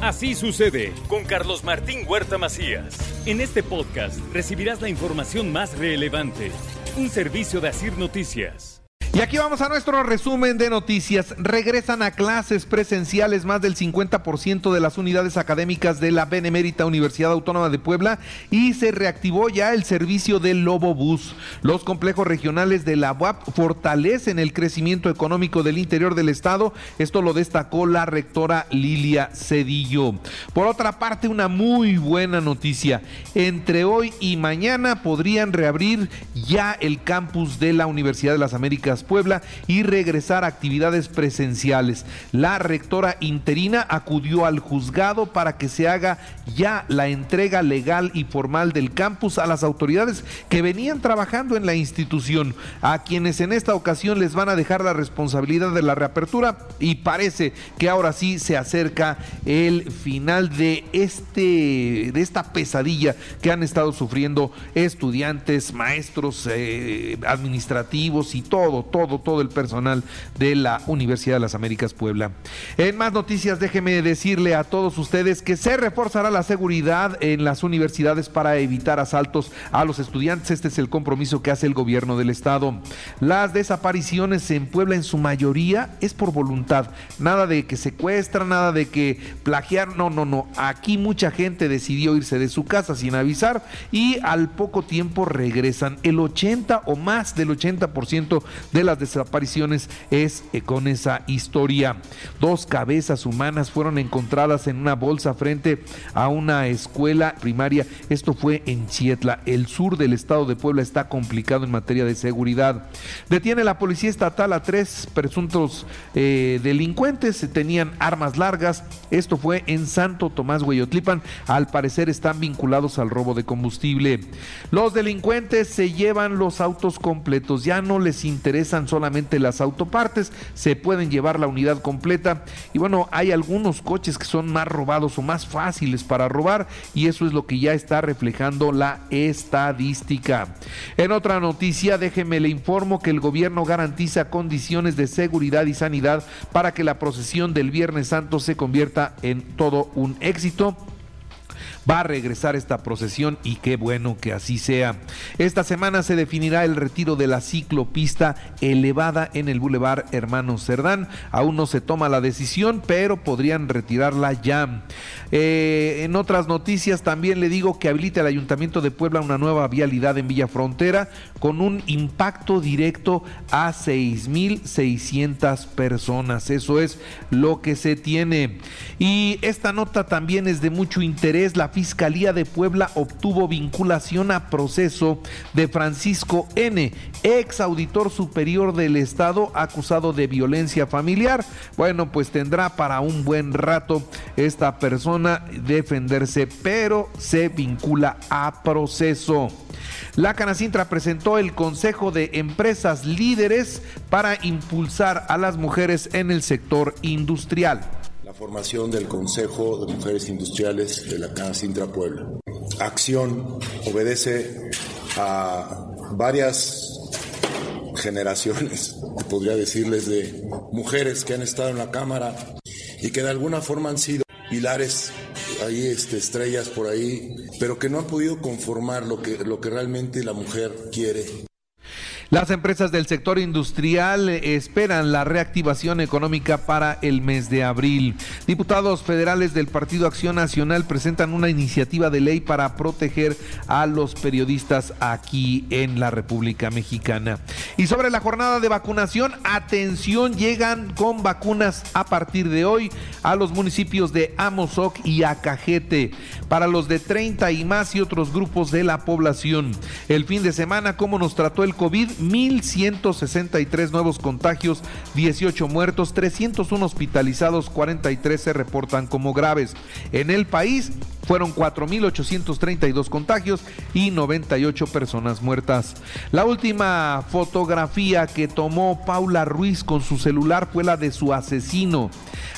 Así sucede con Carlos Martín Huerta Macías. En este podcast recibirás la información más relevante. Un servicio de Asir Noticias. Y aquí vamos a nuestro resumen de noticias. Regresan a clases presenciales más del 50% de las unidades académicas de la Benemérita Universidad Autónoma de Puebla y se reactivó ya el servicio del Lobo Bus. Los complejos regionales de la UAP fortalecen el crecimiento económico del interior del estado. Esto lo destacó la rectora Lilia Cedillo. Por otra parte, una muy buena noticia. Entre hoy y mañana podrían reabrir ya el campus de la Universidad de las Américas Puebla y regresar a actividades presenciales. La rectora interina acudió al juzgado para que se haga ya la entrega legal y formal del campus a las autoridades que venían trabajando en la institución, a quienes en esta ocasión les van a dejar la responsabilidad de la reapertura y parece que ahora sí se acerca el final de este de esta pesadilla que han estado sufriendo estudiantes, maestros, eh, administrativos y todo, todo, todo el personal de la Universidad de las Américas Puebla. En más noticias, déjeme decirle a todos ustedes que se reforzará la seguridad en las universidades para evitar asaltos a los estudiantes. Este es el compromiso que hace el gobierno del estado. Las desapariciones en Puebla en su mayoría es por voluntad. Nada de que secuestran, nada de que plagiar. No, no, no. Aquí mucha gente decidió irse de su casa sin avisar y al poco tiempo regresan. El 80 o más del 80% de las desapariciones es eh, con esa historia. Dos cabezas humanas fueron encontradas en una bolsa frente a una escuela primaria. Esto fue en Chietla. El sur del estado de Puebla está complicado en materia de seguridad. Detiene la policía estatal a tres presuntos eh, delincuentes. Tenían armas largas. Esto fue en Santo Tomás Hueyotlipan. Al parecer están vinculados al robo de combustible. Los delincuentes se llevan los autos completos. Ya no les interesan solamente las autopartes. Se pueden llevar la unidad completa. Y bueno, hay algunos coches que son más robados o más fáciles para robar y eso es lo que ya está reflejando la estadística. En otra noticia, déjeme le informo que el gobierno garantiza condiciones de seguridad y sanidad para que la procesión del Viernes Santo se convierta en todo un éxito va a regresar esta procesión y qué bueno que así sea. Esta semana se definirá el retiro de la ciclopista elevada en el Boulevard Hermano Cerdán. Aún no se toma la decisión, pero podrían retirarla ya. Eh, en otras noticias también le digo que habilita el Ayuntamiento de Puebla una nueva vialidad en Villa Frontera con un impacto directo a 6.600 personas. Eso es lo que se tiene. Y esta nota también es de mucho interés. La Fiscalía de Puebla obtuvo vinculación a proceso de Francisco N., ex auditor superior del Estado acusado de violencia familiar. Bueno, pues tendrá para un buen rato esta persona defenderse, pero se vincula a proceso. La Canacintra presentó el Consejo de Empresas Líderes para impulsar a las mujeres en el sector industrial formación del Consejo de Mujeres Industriales de la Casa Sintra Puebla. Acción obedece a varias generaciones, podría decirles, de mujeres que han estado en la Cámara y que de alguna forma han sido pilares, ahí este, estrellas por ahí, pero que no han podido conformar lo que, lo que realmente la mujer quiere las empresas del sector industrial esperan la reactivación económica para el mes de abril. Diputados federales del Partido Acción Nacional presentan una iniciativa de ley para proteger a los periodistas aquí en la República Mexicana. Y sobre la jornada de vacunación, atención, llegan con vacunas a partir de hoy a los municipios de Amozoc y Acajete para los de 30 y más y otros grupos de la población. El fin de semana, ¿cómo nos trató el COVID? 1.163 nuevos contagios, 18 muertos, 301 hospitalizados, 43 se reportan como graves. En el país fueron 4.832 contagios y 98 personas muertas. La última fotografía que tomó Paula Ruiz con su celular fue la de su asesino.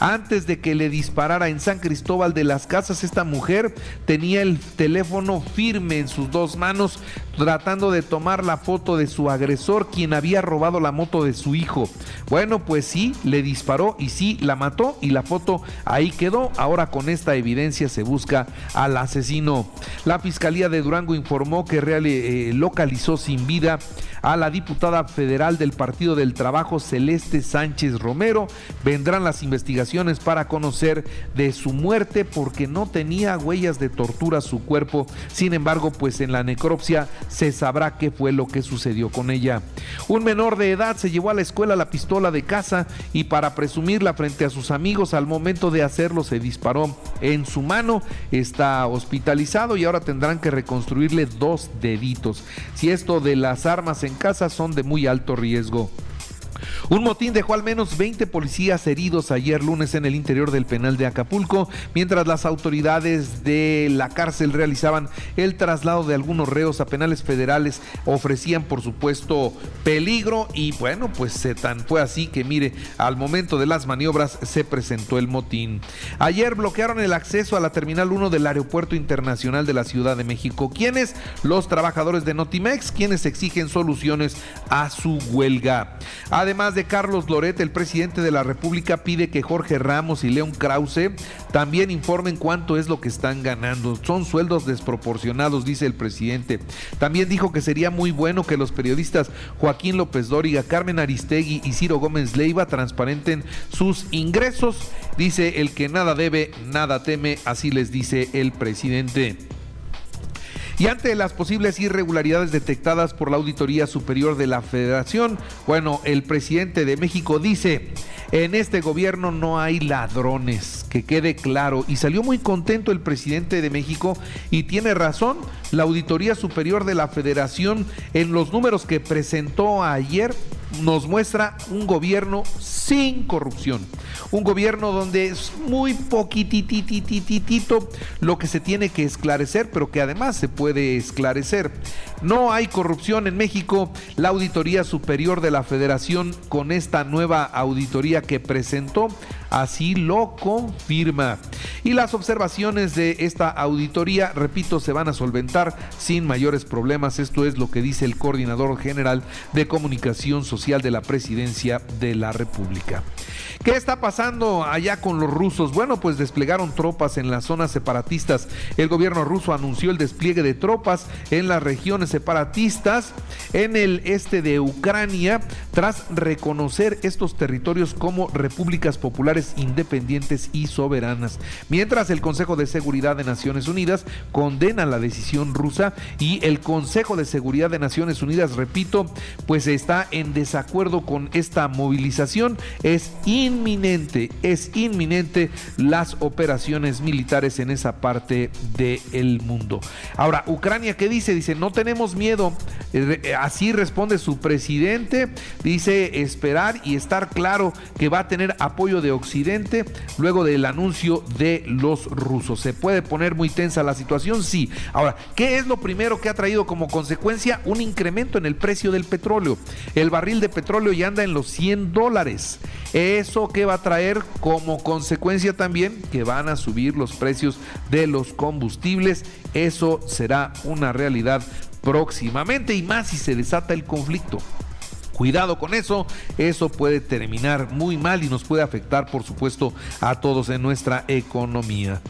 Antes de que le disparara en San Cristóbal de las Casas, esta mujer tenía el teléfono firme en sus dos manos tratando de tomar la foto de su agresor, quien había robado la moto de su hijo. Bueno, pues sí, le disparó y sí, la mató y la foto ahí quedó. Ahora con esta evidencia se busca al asesino. La Fiscalía de Durango informó que real, eh, localizó sin vida a la diputada federal del Partido del Trabajo Celeste Sánchez Romero. Vendrán las investigaciones para conocer de su muerte porque no tenía huellas de tortura su cuerpo. Sin embargo, pues en la necropsia se sabrá qué fue lo que sucedió con ella. Un menor de edad se llevó a la escuela la pistola de casa y para presumirla frente a sus amigos al momento de hacerlo se disparó en su mano. Está hospitalizado y ahora tendrán que reconstruirle dos deditos. Si esto de las armas en casa son de muy alto riesgo. Un motín dejó al menos 20 policías heridos ayer lunes en el interior del penal de Acapulco, mientras las autoridades de la cárcel realizaban el traslado de algunos reos a penales federales, ofrecían por supuesto peligro y bueno, pues se tan fue así que mire, al momento de las maniobras se presentó el motín. Ayer bloquearon el acceso a la terminal 1 del Aeropuerto Internacional de la Ciudad de México. ¿Quiénes? Los trabajadores de Notimex, quienes exigen soluciones a su huelga. De Carlos Loret, el presidente de la República pide que Jorge Ramos y León Krause también informen cuánto es lo que están ganando. Son sueldos desproporcionados, dice el presidente. También dijo que sería muy bueno que los periodistas Joaquín López Dóriga, Carmen Aristegui y Ciro Gómez Leiva transparenten sus ingresos. Dice el que nada debe, nada teme, así les dice el presidente. Y ante las posibles irregularidades detectadas por la Auditoría Superior de la Federación, bueno, el presidente de México dice, en este gobierno no hay ladrones, que quede claro. Y salió muy contento el presidente de México y tiene razón, la Auditoría Superior de la Federación en los números que presentó ayer nos muestra un gobierno sin corrupción. Un gobierno donde es muy poquititititito lo que se tiene que esclarecer, pero que además se puede esclarecer. No hay corrupción en México. La Auditoría Superior de la Federación con esta nueva auditoría que presentó así lo confirma. Y las observaciones de esta auditoría, repito, se van a solventar sin mayores problemas. Esto es lo que dice el coordinador general de comunicación social de la presidencia de la República. ¿Qué está pasando allá con los rusos? Bueno, pues desplegaron tropas en las zonas separatistas. El gobierno ruso anunció el despliegue de tropas en las regiones separatistas en el este de Ucrania tras reconocer estos territorios como repúblicas populares independientes y soberanas. Mientras el Consejo de Seguridad de Naciones Unidas condena la decisión rusa y el Consejo de Seguridad de Naciones Unidas, repito, pues está en desacuerdo con esta movilización. Es inminente, es inminente las operaciones militares en esa parte del mundo. Ahora, Ucrania, ¿qué dice? Dice, no tenemos miedo. Eh, eh, así responde su presidente. Dice esperar y estar claro que va a tener apoyo de Occidente luego del anuncio de los rusos. ¿Se puede poner muy tensa la situación? Sí. Ahora, ¿qué es lo primero que ha traído como consecuencia? Un incremento en el precio del petróleo. El barril de petróleo ya anda en los 100 dólares. ¿Eso qué va a traer como consecuencia también? Que van a subir los precios de los combustibles. Eso será una realidad próximamente y más si se desata el conflicto. Cuidado con eso, eso puede terminar muy mal y nos puede afectar, por supuesto, a todos en nuestra economía.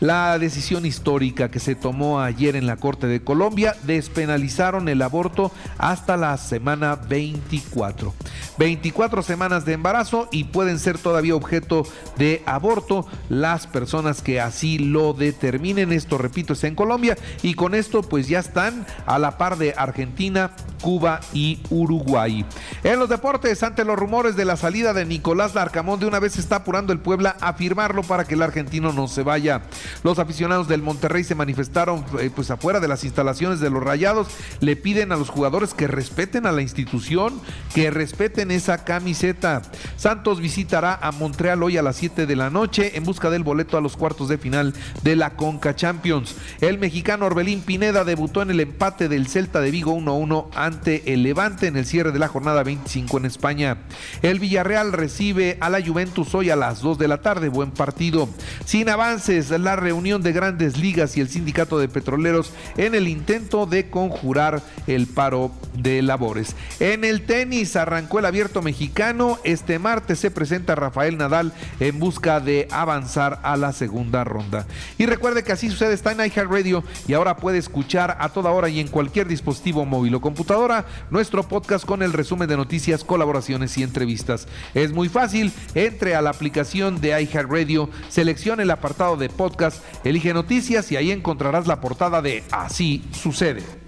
La decisión histórica que se tomó ayer en la Corte de Colombia despenalizaron el aborto hasta la semana 24. 24 semanas de embarazo y pueden ser todavía objeto de aborto las personas que así lo determinen. Esto, repito, es en Colombia y con esto pues ya están a la par de Argentina Cuba y Uruguay. En los deportes, ante los rumores de la salida de Nicolás Larcamón, de una vez está apurando el Puebla a firmarlo para que el argentino no se vaya. Los aficionados del Monterrey se manifestaron eh, pues afuera de las instalaciones de los Rayados, le piden a los jugadores que respeten a la institución, que respeten esa camiseta. Santos visitará a Montreal hoy a las 7 de la noche en busca del boleto a los cuartos de final de la Conca Champions. El mexicano Orbelín Pineda debutó en el empate del Celta de Vigo 1-1 ante el Levante en el cierre de la jornada 25 en España. El Villarreal recibe a la Juventus hoy a las 2 de la tarde. Buen partido. Sin avances, la reunión de grandes ligas y el sindicato de petroleros en el intento de conjurar el paro de labores. En el tenis arrancó el abierto mexicano. Este martes se presenta Rafael Nadal en busca de avanzar a la segunda ronda. Y recuerde que así sucede, está en iHeartRadio y ahora puede escuchar a toda hora y en cualquier dispositivo móvil o computadora nuestro podcast con el resumen de noticias, colaboraciones y entrevistas. Es muy fácil, entre a la aplicación de iHeartRadio, seleccione el apartado de podcast, elige noticias y ahí encontrarás la portada de Así sucede.